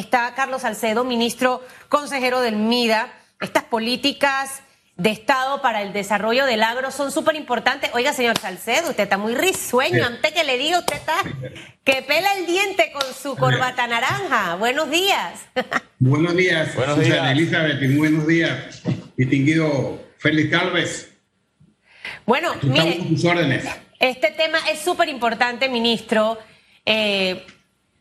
está Carlos Salcedo, ministro consejero del MIDA. Estas políticas de Estado para el desarrollo del agro son súper importantes. Oiga, señor Salcedo, usted está muy risueño. Antes que le diga, usted está que pela el diente con su corbata naranja. Buenos días. Buenos días, buenos Susana Elizabeth, y buenos días, distinguido Félix Calves. Bueno, mire, este tema es súper importante, ministro. Eh,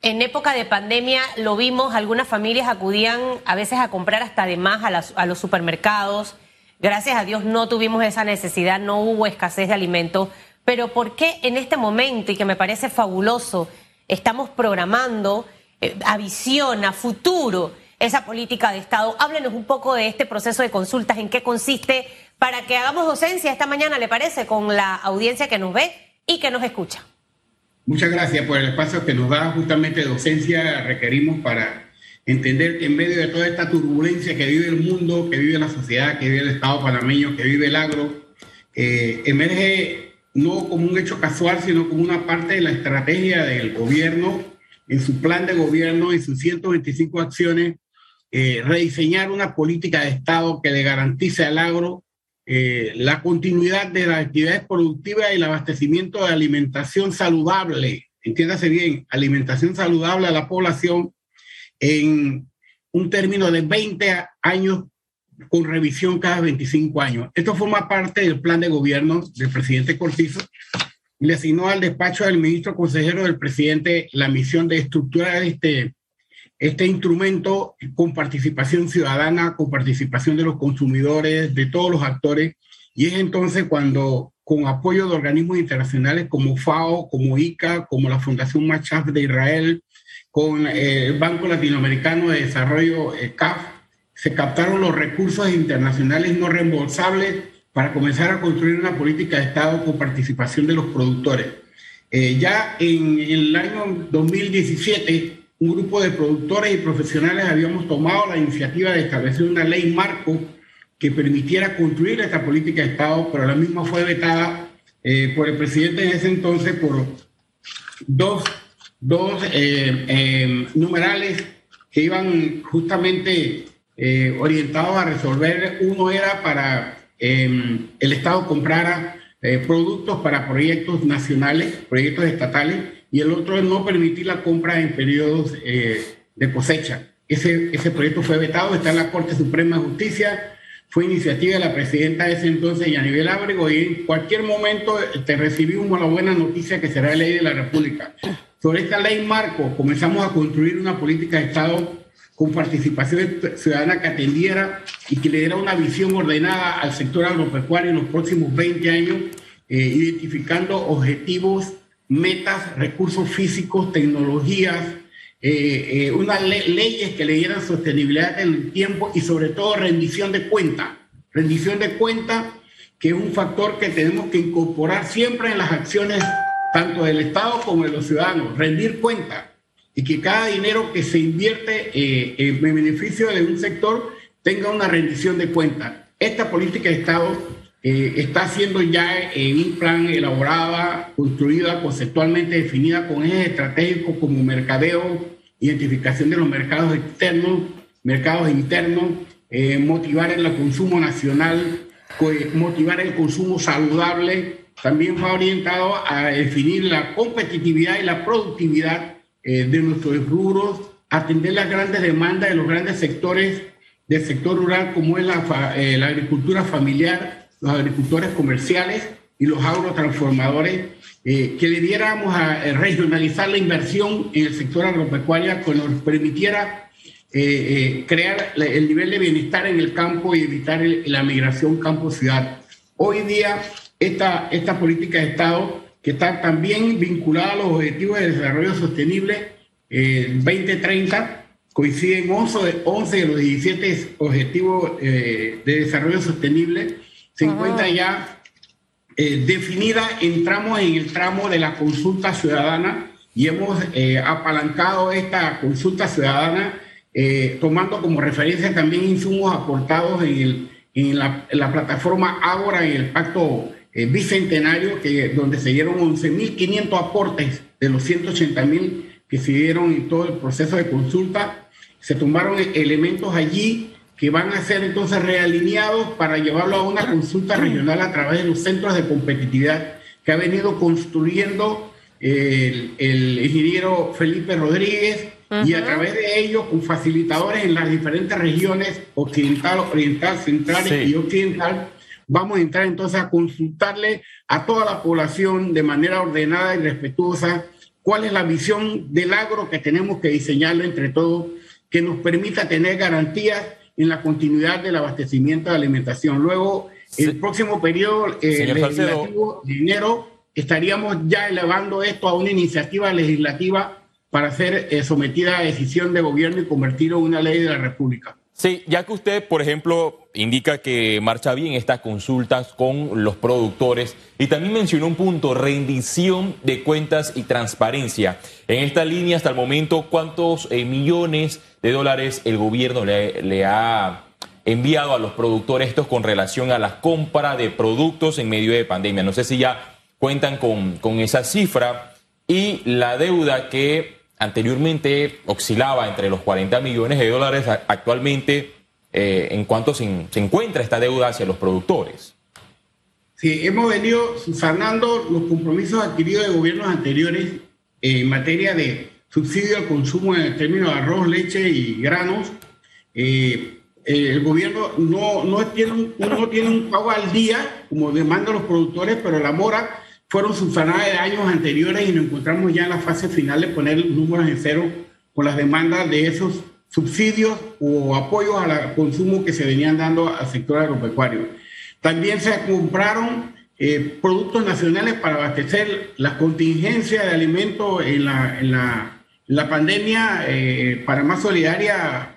en época de pandemia lo vimos, algunas familias acudían a veces a comprar hasta de más a, los supermercados. Gracias a Dios no tuvimos esa necesidad, no hubo escasez de alimentos. Pero ¿por qué en este momento, y que me parece fabuloso, estamos programando eh, a visión, a futuro, esa política de Estado? Háblenos un poco de este proceso de consultas, en qué consiste, para que hagamos docencia esta mañana, ¿le parece? Con la audiencia que nos ve y que nos escucha. Muchas gracias por el espacio que nos da. Justamente docencia, requerimos para entender que en medio de toda esta turbulencia que vive el mundo, que vive la sociedad, que vive el Estado panameño, que vive el agro, eh, emerge no como un hecho casual, sino como una parte de la estrategia del gobierno, en su plan de gobierno, en sus 125 acciones, eh, rediseñar una política de Estado que le garantice al agro eh, la continuidad de las actividades productivas y el abastecimiento de alimentación saludable, entiéndase bien, alimentación saludable a la población en un término de 20 años con revisión cada 25 años. Esto forma parte del plan de gobierno del presidente Cortizo le asignó al despacho del ministro consejero del presidente la misión de estructurar este, este instrumento con participación ciudadana, con participación de los consumidores, de todos los actores, y es entonces cuando con apoyo de organismos internacionales como FAO, como ICA, como la Fundación Machaf de Israel, con eh, el Banco Latinoamericano de Desarrollo, eh, CAF, se captaron los recursos internacionales no reembolsables para comenzar a construir una política de Estado con participación de los productores. Eh, ya en el año 2017, un grupo de productores y profesionales habíamos tomado la iniciativa de establecer una ley marco que permitiera construir esta política de Estado, pero la misma fue vetada eh, por el presidente en ese entonces por dos, dos eh, eh, numerales que iban justamente orientados a resolver. Uno era para el Estado comprara productos para proyectos nacionales, proyectos estatales, y el otro es no permitir la compra en periodos eh, de cosecha. Ese, ese proyecto fue vetado, está en la Corte Suprema de Justicia, fue iniciativa de la presidenta de ese entonces, Yanibel Ábrego, y en cualquier momento te recibimos la buena noticia que será ley de la República. Sobre esta ley marco, comenzamos a construir una política de Estado con participación ciudadana que atendiera y que le diera una visión ordenada al sector agropecuario en los próximos 20 años, eh, identificando objetivos metas, recursos físicos, tecnologías, eh, eh, unas leyes que le dieran sostenibilidad en el tiempo y sobre todo rendición de cuenta. Rendición de cuenta que es un factor que tenemos que incorporar siempre en las acciones tanto del Estado como de los ciudadanos, rendir cuenta y que cada dinero que se invierte eh, en beneficio de un sector tenga una rendición de cuenta. Esta política de Estado eh, está siendo ya en un plan elaborada, construida, conceptualmente definida con ejes estratégicos como mercadeo, identificación de los mercados externos, mercados internos, eh, motivar el consumo nacional, motivar el consumo saludable. También va orientado a definir la competitividad y la productividad eh, de nuestros rubros, atender las grandes demandas de los grandes sectores del sector rural como es la, la agricultura familiar, los agricultores comerciales y los agrotransformadores, eh, que le diéramos a eh, regionalizar la inversión en el sector agropecuario que nos permitiera eh, crear el nivel de bienestar en el campo y evitar la migración campo-ciudad. Hoy día, esta, esta política de Estado, que está también vinculada a los objetivos de desarrollo sostenible 2030, coinciden 11 de, 11 de los 17 objetivos de desarrollo sostenible se encuentra ya eh, definida, entramos en el tramo de la consulta ciudadana y hemos eh, apalancado esta consulta ciudadana eh, tomando como referencia también insumos aportados en, en, la, plataforma Ágora, en el pacto bicentenario, que, donde se dieron 11.500 aportes de los 180.000 que se dieron en todo el proceso de consulta. Se tomaron elementos allí que van a ser entonces realineados para llevarlo a una consulta regional a través de los centros de competitividad que ha venido construyendo el, ingeniero Felipe Rodríguez y a través de ellos con facilitadores en las diferentes regiones occidental, oriental, central y occidental vamos a entrar entonces a consultarle a toda la población de manera ordenada y respetuosa cuál es la visión del agro que tenemos que diseñarlo entre todos, que nos permita tener garantías en la continuidad del abastecimiento de alimentación. Luego, el próximo periodo eh, legislativo de enero, estaríamos ya elevando esto a una iniciativa legislativa para ser eh, sometida a decisión de gobierno y convertirlo en una ley de la República. Sí, ya que usted, por ejemplo, indica que marcha bien estas consultas con los productores y también mencionó un punto, rendición de cuentas y transparencia. En esta línea, hasta el momento, ¿cuántos eh, millones de dólares el gobierno le, ha enviado a los productores estos con relación a la compra de productos en medio de pandemia? No sé si ya cuentan con, con esa cifra y la deuda que anteriormente oscilaba entre los 40 millones de dólares, actualmente, eh, ¿en cuánto se, encuentra esta deuda hacia los productores? Sí, hemos venido sanando los compromisos adquiridos de gobiernos anteriores en materia de subsidio al consumo en términos de arroz, leche y granos. Eh, el gobierno no, no, tiene un, no tiene un pago al día, como demandan los productores, pero la mora fueron subsanadas de años anteriores y nos encontramos ya en la fase final de poner números en cero con las demandas de esos subsidios o apoyos al consumo que se venían dando al sector agropecuario. También se compraron eh, productos nacionales para abastecer la contingencia de alimentos en la, en la, la pandemia. Eh, Panamá Solidaria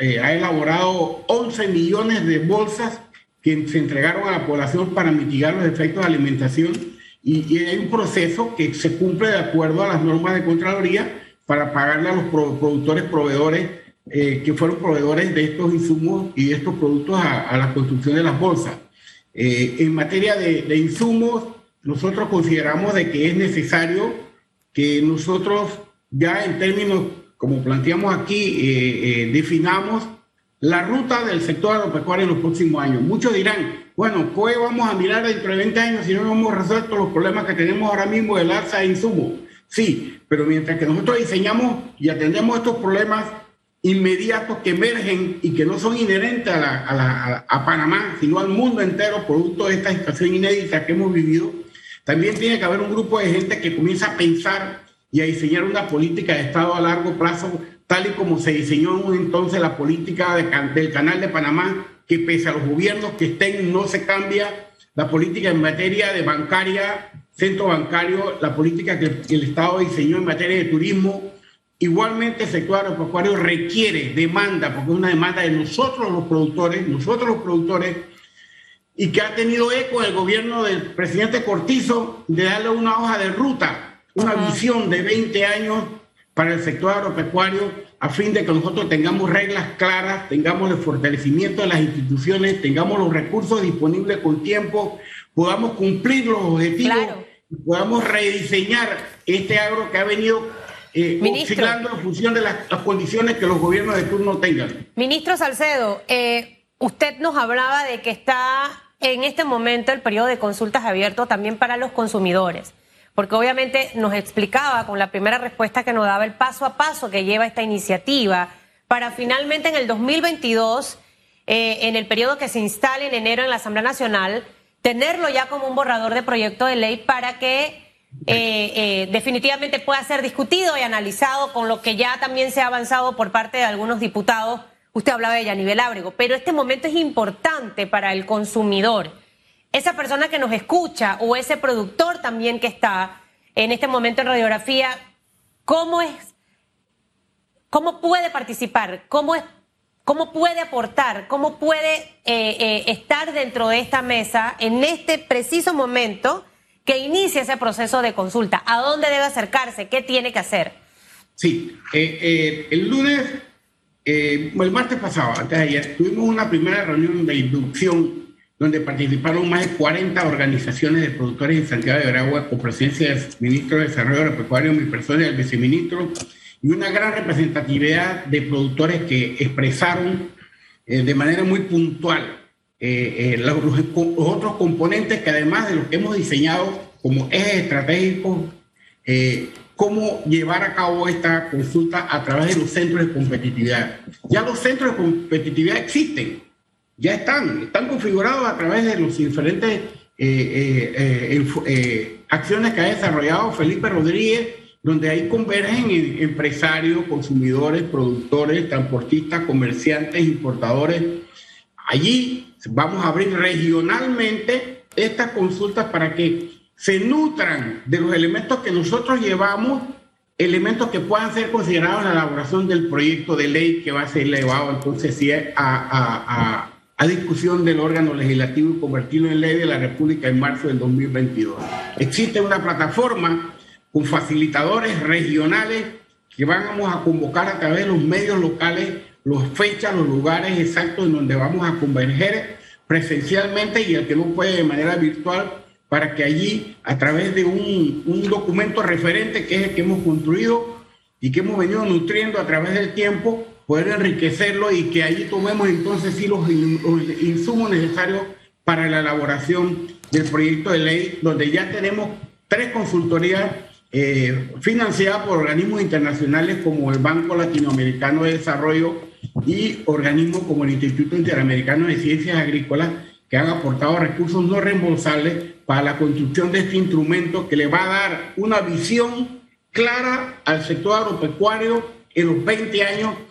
eh, ha elaborado 11 millones de bolsas que se entregaron a la población para mitigar los efectos de alimentación y, hay un proceso que se cumple de acuerdo a las normas de Contraloría para pagarle a los productores, proveedores eh, que fueron proveedores de estos insumos y de estos productos a, la construcción de las bolsas. Eh, en materia de, insumos, nosotros consideramos de que es necesario que nosotros ya en términos, como planteamos aquí, eh, definamos la ruta del sector agropecuario en los próximos años. Muchos dirán, bueno, ¿qué vamos a mirar dentro de 20 años si no hemos resuelto los problemas que tenemos ahora mismo del alza de insumos? Sí, pero mientras que nosotros diseñamos y atendemos estos problemas inmediatos que emergen y que no son inherentes a, la, a, Panamá, sino al mundo entero, producto de esta situación inédita que hemos vivido, también tiene que haber un grupo de gente que comienza a pensar y a diseñar una política de Estado a largo plazo tal y como se diseñó en entonces la política del Canal de Panamá, que pese a los gobiernos que estén no se cambia la política en materia de bancaria, centro bancario, la política que el Estado diseñó en materia de turismo. Igualmente el sector agropecuario requiere, demanda, porque es una demanda de nosotros los productores, nosotros los productores, y que ha tenido eco el gobierno del presidente Cortizo de darle una hoja de ruta, una visión de 20 años para el sector agropecuario a fin de que nosotros tengamos reglas claras, tengamos el fortalecimiento de las instituciones, tengamos los recursos disponibles con tiempo, podamos cumplir los objetivos y podamos rediseñar este agro que ha venido eh, oscilando en función de las, condiciones que los gobiernos de turno tengan. Ministro Salcedo, eh, usted nos hablaba de que está en este momento el periodo de consultas abierto también para los consumidores porque obviamente nos explicaba con la primera respuesta que nos daba el paso a paso que lleva esta iniciativa para finalmente en el 2022, eh, en el periodo que se instale en enero en la Asamblea Nacional, tenerlo ya como un borrador de proyecto de ley para que eh, eh, definitivamente pueda ser discutido y analizado con lo que ya también se ha avanzado por parte de algunos diputados. Usted hablaba de Yanivel Ábrego, pero este momento es importante para el consumidor esa persona que nos escucha o ese productor también que está en este momento en radiografía, ¿cómo es? ¿Cómo puede participar? ¿Cómo es? ¿Cómo puede aportar? ¿Cómo puede eh, eh, estar dentro de esta mesa en este preciso momento que inicia ese proceso de consulta? ¿A dónde debe acercarse? ¿Qué tiene que hacer? Sí, eh, el lunes, el martes pasado, antes de ayer, tuvimos una primera reunión de inducción donde participaron más de 40 organizaciones de productores en Santiago de Aragua, con presencia del ministro de Desarrollo Agropecuario, mi persona y el viceministro, y una gran representatividad de productores que expresaron eh, de manera muy puntual eh, eh, los, otros componentes que además de lo que hemos diseñado como ejes estratégicos, cómo llevar a cabo esta consulta a través de los centros de competitividad. Ya los centros de competitividad existen, ya están, están configurados a través de los diferentes acciones que ha desarrollado Felipe Rodríguez donde ahí convergen empresarios, consumidores, productores, transportistas, comerciantes, importadores. Allí vamos a abrir regionalmente estas consultas para que se nutran de los elementos que nosotros llevamos, elementos que puedan ser considerados en la elaboración del proyecto de ley que va a ser elevado entonces sí, a, a discusión del órgano legislativo y convertirlo en ley de la República en marzo del 2022. Existe una plataforma con facilitadores regionales que vamos a convocar a través de los medios locales las fechas, los lugares exactos en donde vamos a converger presencialmente y el que no puede de manera virtual para que allí, a través de un, un documento referente que es el que hemos construido y que hemos venido nutriendo a través del tiempo, poder enriquecerlo y que allí tomemos entonces sí los, insumos necesarios para la elaboración del proyecto de ley, donde ya tenemos tres consultorías eh, financiada por organismos internacionales como el Banco Latinoamericano de Desarrollo y organismos como el Instituto Interamericano de Ciencias Agrícolas, que han aportado recursos no reembolsables para la construcción de este instrumento que le va a dar una visión clara al sector agropecuario en los 20 años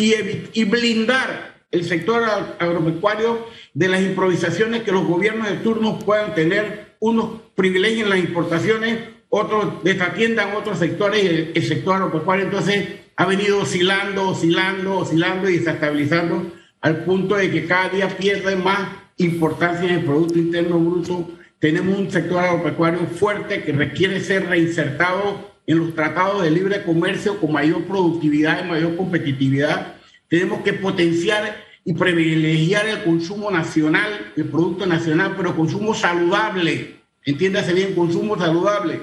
y, y blindar el sector agropecuario de las improvisaciones que los gobiernos de turno puedan tener, unos privilegios en las importaciones otros desatiendan otros sectores y el, sector agropecuario entonces ha venido oscilando, oscilando, oscilando y desestabilizando al punto de que cada día pierde más importancia en el Producto Interno Bruto. Tenemos un sector agropecuario fuerte que requiere ser reinsertado en los tratados de libre comercio con mayor productividad y mayor competitividad. Tenemos que potenciar y privilegiar el consumo nacional, el producto nacional, pero consumo saludable. Entiéndase bien, consumo saludable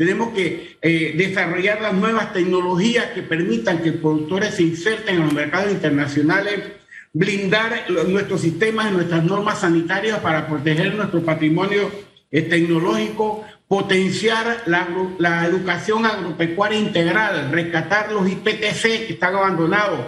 tenemos que eh, desarrollar las nuevas tecnologías que permitan que productores se inserten en los mercados internacionales, blindar nuestros sistemas y nuestras normas sanitarias para proteger nuestro patrimonio tecnológico, potenciar la, la, educación agropecuaria integral, rescatar los IPTC que están abandonados,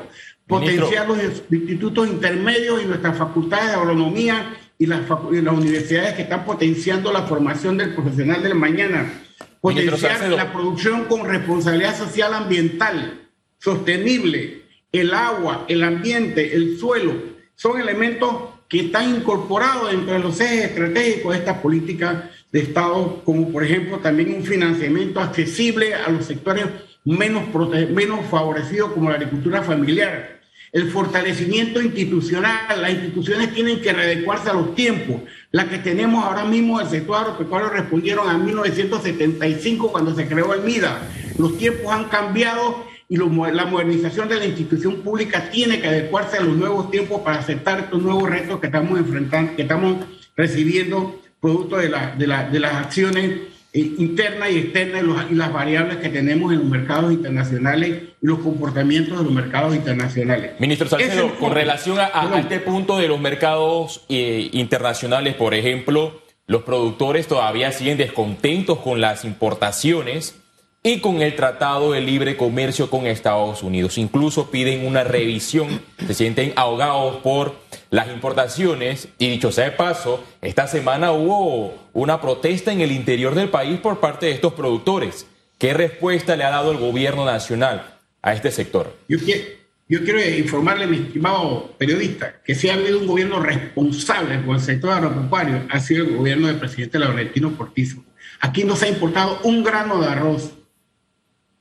potenciar los institutos intermedios y nuestras facultades de agronomía y las, y las universidades que están potenciando la formación del profesional del mañana. Potenciar la producción con responsabilidad social ambiental, sostenible, el agua, el ambiente, el suelo, son elementos que están incorporados dentro de los ejes estratégicos de esta política de Estado, como por ejemplo también un financiamiento accesible a los sectores menos, menos favorecidos como la agricultura familiar, el fortalecimiento institucional. Las instituciones tienen que readecuarse a los tiempos. Las que tenemos ahora mismo el sector agropecuario respondieron a 1975 cuando se creó el MIDA. Los tiempos han cambiado y la modernización de la institución pública tiene que adecuarse a los nuevos tiempos para aceptar estos nuevos retos que estamos enfrentando, que estamos recibiendo producto de, de, de las acciones eh, interna y externa y, las variables que tenemos en los mercados internacionales y los comportamientos de los mercados internacionales. Ministro Salcedo, con relación a, este punto de los mercados eh, internacionales, por ejemplo, los productores todavía siguen descontentos con las importaciones y con el Tratado de Libre Comercio con Estados Unidos. Incluso piden una revisión, se sienten ahogados por las importaciones y dicho sea de paso, esta semana hubo una protesta en el interior del país por parte de estos productores. ¿Qué respuesta le ha dado el gobierno nacional a este sector? Yo quiero, yo quiero informarle, mi estimado periodista, que si ha habido un gobierno responsable con el sector agropecuario, ha sido el gobierno del presidente Laurentino Cortizo. Aquí no se ha importado un grano de arroz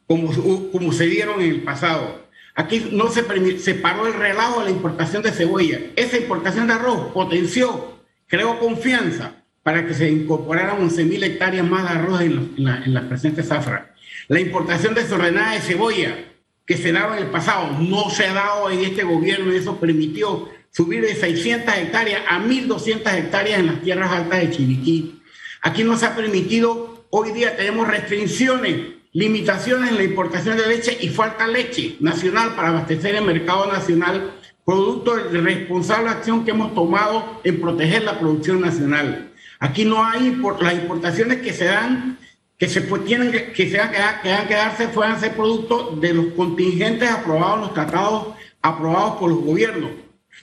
como, como se dieron en el pasado. Aquí no se, se paró el relajo de la importación de cebolla. Esa importación de arroz potenció, creó confianza para que se incorporaran 11.000 hectáreas más de arroz en, la, en la presente zafra. La importación desordenada de cebolla que se daba en el pasado no se ha dado en este gobierno y eso permitió subir de 600 hectáreas a 1.200 hectáreas en las tierras altas de Chiriquí. Aquí no se ha permitido, hoy día tenemos restricciones limitaciones en la importación de leche y falta leche nacional para abastecer el mercado nacional, producto de la responsable acción que hemos tomado en proteger la producción nacional. Aquí no hay las importaciones que se dan, que se tienen que, se que, que darse, puedan ser producto de los contingentes aprobados los tratados aprobados por los gobiernos.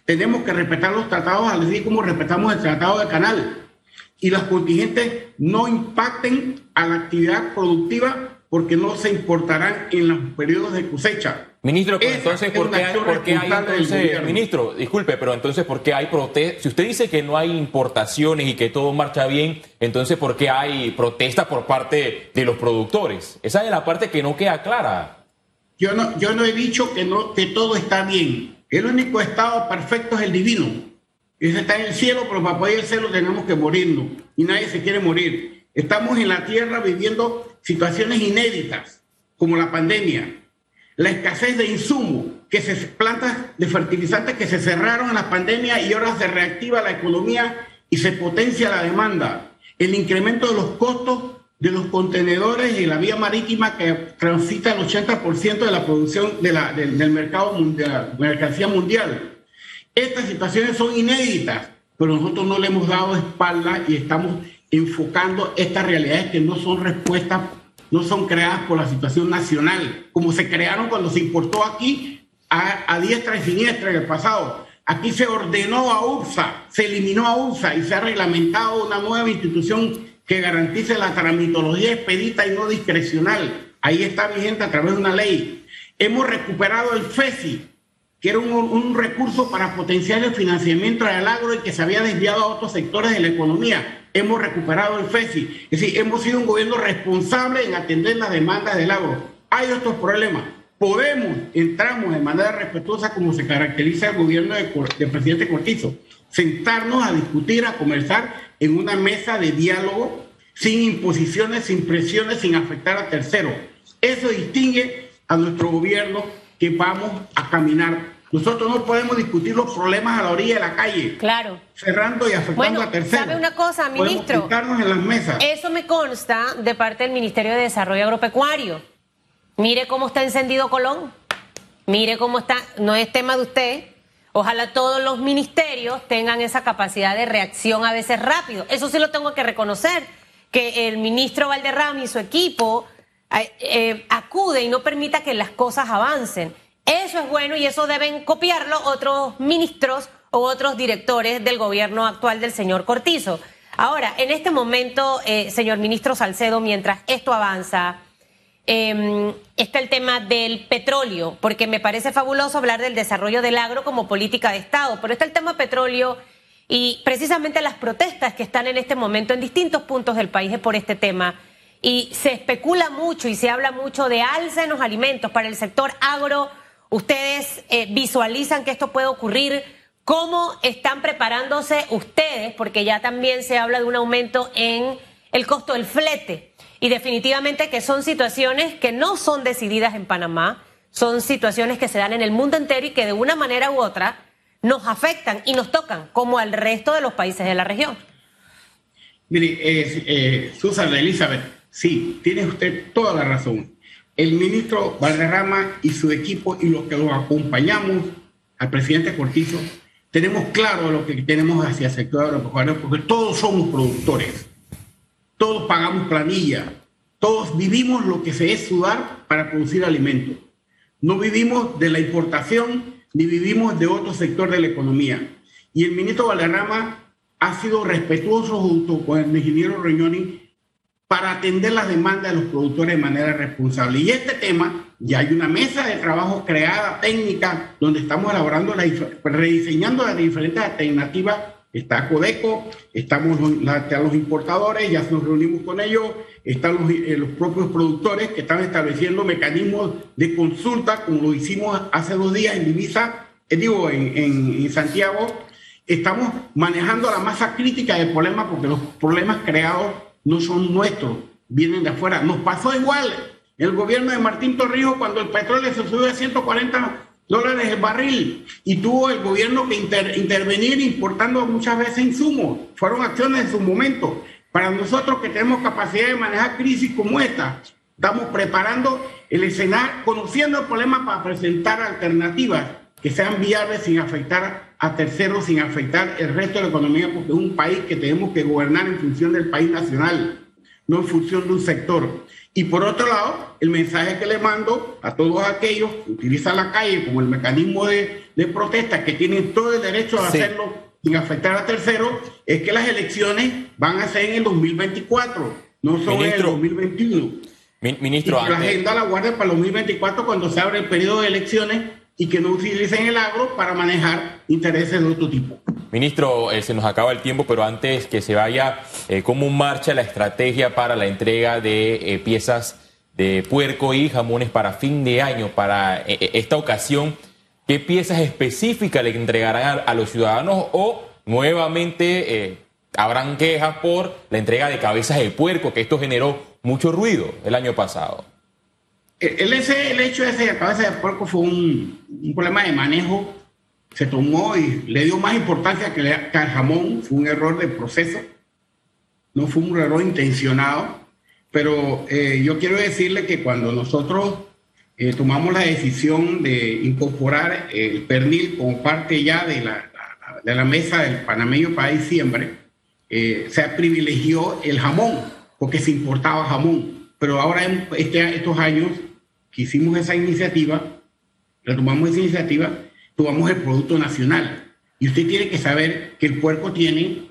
Tenemos que respetar los tratados, así como respetamos el tratado de canal. Y los contingentes no impacten a la actividad productiva porque no se importarán en los periodos de cosecha. Ministro, entonces, ¿por qué, hay, entonces, ministro, disculpe, pero entonces, ¿por qué hay protestas? Si usted dice que no hay importaciones y que todo marcha bien, entonces, ¿por qué hay protestas por parte de los productores? Esa es la parte que no queda clara. Yo no, yo no he dicho que, no, que todo está bien. El único estado perfecto es el divino. Ese está en el cielo, pero para poder cielo tenemos que morirnos. Y nadie se quiere morir. Estamos en la tierra viviendo situaciones inéditas, como la pandemia, la escasez de insumos, que se plantas de fertilizantes que se cerraron en la pandemia y ahora se reactiva la economía y se potencia la demanda, el incremento de los costos de los contenedores y la vía marítima que transita el 80% de la producción del mercado mercancía mundial. Estas situaciones son inéditas, pero nosotros no le hemos dado espalda y estamos enfocando estas realidades que no son respuestas, no son creadas por la situación nacional, como se crearon cuando se importó aquí a, a diestra y siniestra en el pasado. Aquí se ordenó a UPSA, se eliminó a UPSA y se ha reglamentado una nueva institución que garantice la tramitología expedita y no discrecional. Ahí está vigente a través de una ley. Hemos recuperado el FESI, que era un, recurso para potenciar el financiamiento del agro y que se había desviado a otros sectores de la economía. Hemos recuperado el FESI. Es decir, hemos sido un gobierno responsable en atender las demandas del agro. Hay otros problemas. Podemos, entramos de manera respetuosa como se caracteriza el gobierno del de presidente Cortizo, sentarnos a discutir, a conversar en una mesa de diálogo sin imposiciones, sin presiones, sin afectar a terceros. Eso distingue a nuestro gobierno que vamos a caminar. Nosotros no podemos discutir los problemas a la orilla de la calle. Claro. Cerrando y afectando a terceros. ¿Sabe una cosa, ministro? en las mesas. Eso me consta de parte del Ministerio de Desarrollo Agropecuario. Mire cómo está encendido Colón. Mire cómo está. No es tema de usted. Ojalá todos los ministerios tengan esa capacidad de reacción a veces rápido. Eso sí lo tengo que reconocer, que el ministro Valderrama y su equipo eh, eh, acude y no permita que las cosas avancen. Eso es bueno y eso deben copiarlo otros ministros o otros directores del gobierno actual del señor Cortizo. Ahora, en este momento, eh, señor ministro Salcedo, mientras esto avanza, eh, está el tema del petróleo, porque me parece fabuloso hablar del desarrollo del agro como política de Estado, pero está el tema petróleo y precisamente las protestas que están en este momento en distintos puntos del país por este tema. Y se especula mucho y se habla mucho de alza en los alimentos para el sector agro. Ustedes eh, visualizan que esto puede ocurrir. ¿Cómo están preparándose ustedes? Porque ya también se habla de un aumento en el costo del flete. Y definitivamente que son situaciones que no son decididas en Panamá, son situaciones que se dan en el mundo entero y que de una manera u otra nos afectan y nos tocan, como al resto de los países de la región. Mire, eh, eh, Susan Elizabeth, sí, tiene usted toda la razón. El ministro Valderrama y su equipo y los que lo acompañamos al presidente Cortizo, tenemos claro lo que tenemos hacia el sector agropecuario, porque todos somos productores todos pagamos planilla, todos vivimos lo que se es sudar para producir alimentos. No vivimos de la importación ni vivimos de otro sector de la economía. Y el ministro Valderrama ha sido respetuoso junto con el ingeniero Reñoni para atender las demandas de los productores de manera responsable. Y este tema, ya hay una mesa de trabajo creada, técnica, donde estamos elaborando, la, rediseñando las diferentes alternativas Está Codeco, estamos los importadores, ya nos reunimos con ellos, están eh, los, propios productores que están estableciendo mecanismos de consulta, como lo hicimos hace dos días en Divisa, eh, digo, en, en, Santiago. Estamos manejando la masa crítica del problema porque los problemas creados no son nuestros, vienen de afuera. Nos pasó igual el gobierno de Martín Torrijos cuando el petróleo se subió a 140 dólares el barril y tuvo el gobierno que intervenir importando muchas veces insumos. Fueron acciones en su momento. Para nosotros que tenemos capacidad de manejar crisis como esta, Estamos preparando el escenario, conociendo el problema para presentar alternativas que sean viables sin afectar a terceros, sin afectar el resto de la economía, porque es un país que tenemos que gobernar en función del país nacional, no en función de un sector. Y por otro lado, el mensaje que le mando a todos aquellos que utilizan la calle como el mecanismo de, de protesta, que tienen todo el derecho a hacerlo sin afectar a terceros, es que las elecciones van a ser en el 2024, no son en el 2021. Ministro, y la agenda la guarde para el 2024 cuando se abre el periodo de elecciones y que no utilicen el agro para manejar intereses de otro tipo. Ministro, eh, se nos acaba el tiempo, pero antes que se vaya, eh, ¿cómo marcha la estrategia para la entrega de eh, piezas de puerco y jamones para fin de año, para esta ocasión? ¿Qué piezas específicas le entregarán a, los ciudadanos o nuevamente habrán quejas por la entrega de cabezas de puerco, que esto generó mucho ruido el año pasado? El, ese, el hecho ese de cabeza de puerco fue un, un, problema de manejo. Se tomó y le dio más importancia que, al jamón. Fue un error de proceso. No fue un error intencionado. Pero eh, yo quiero decirle que cuando nosotros eh, tomamos la decisión de incorporar el pernil como parte ya de la, de la mesa del panameño para diciembre, eh, se privilegió el jamón, porque se importaba jamón. Pero ahora en este, estos años que hicimos esa iniciativa, retomamos esa iniciativa, tomamos el producto nacional. Y usted tiene que saber que el puerco tiene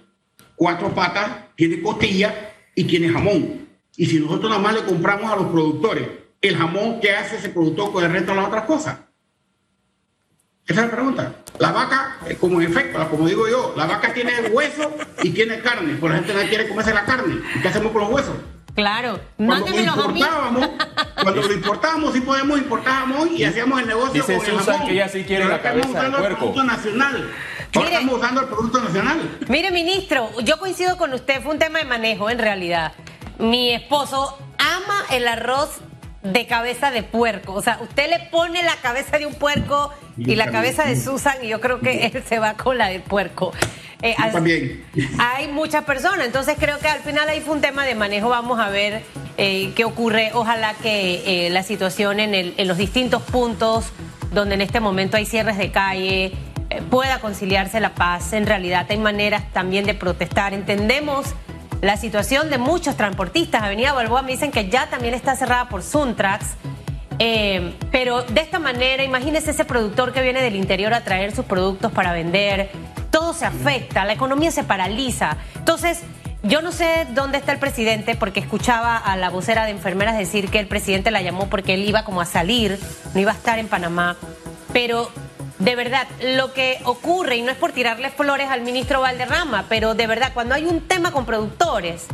cuatro patas, tiene costilla y tiene jamón. Y si nosotros nada más le compramos a los productores el jamón, ¿qué hace ese productor con el resto de las otras cosas? Esa es la pregunta. La vaca, eh, como en efecto, como digo yo, la vaca tiene hueso y tiene carne, pero la gente no quiere comerse la carne. ¿Y qué hacemos con los huesos? Claro, cuando lo importábamos, cuando lo importábamos, sí podemos importar jamón y hacíamos el negocio con el jamón. que ella sí quiere la cabeza del puerco. El producto nacional. estamos usando el producto nacional. Mire, ministro, yo coincido con usted, fue un tema de manejo en realidad. Mi esposo ama el arroz de cabeza de puerco. O sea, usted le pone la cabeza de un puerco y la cabeza de Susan y yo creo que él se va con la del puerco. Eh, también. Hay muchas personas, entonces creo que al final ahí fue un tema de manejo. Vamos a ver eh, qué ocurre. Ojalá que eh, la situación en, el, en los distintos puntos donde en este momento hay cierres de calle pueda conciliarse la paz. En realidad hay maneras también de protestar. Entendemos la situación de muchos transportistas. Avenida Balboa me dicen que ya también está cerrada por Suntrax. Pero de esta manera, imagínese ese productor que viene del interior a traer sus productos para vender, todo se afecta, la economía se paraliza. Entonces, yo no sé dónde está el presidente porque escuchaba a la vocera de enfermeras decir que el presidente la llamó porque él iba como a salir, no iba a estar en Panamá. Pero de verdad, lo que ocurre, y no es por tirarle flores al ministro Valderrama, pero de verdad, cuando hay un tema con productores,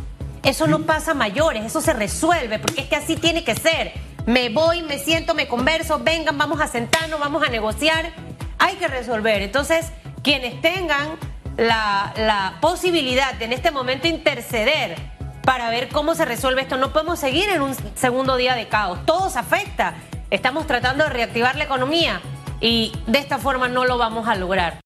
eso no pasa a mayores, eso se resuelve, porque es que así tiene que ser. Me voy, me siento, me converso, vengan, vamos a sentarnos, vamos a negociar. Hay que resolver. Entonces, quienes tengan la, posibilidad de en este momento interceder para ver cómo se resuelve esto. No podemos seguir en un segundo día de caos. Todo se afecta. Estamos tratando de reactivar la economía y de esta forma no lo vamos a lograr.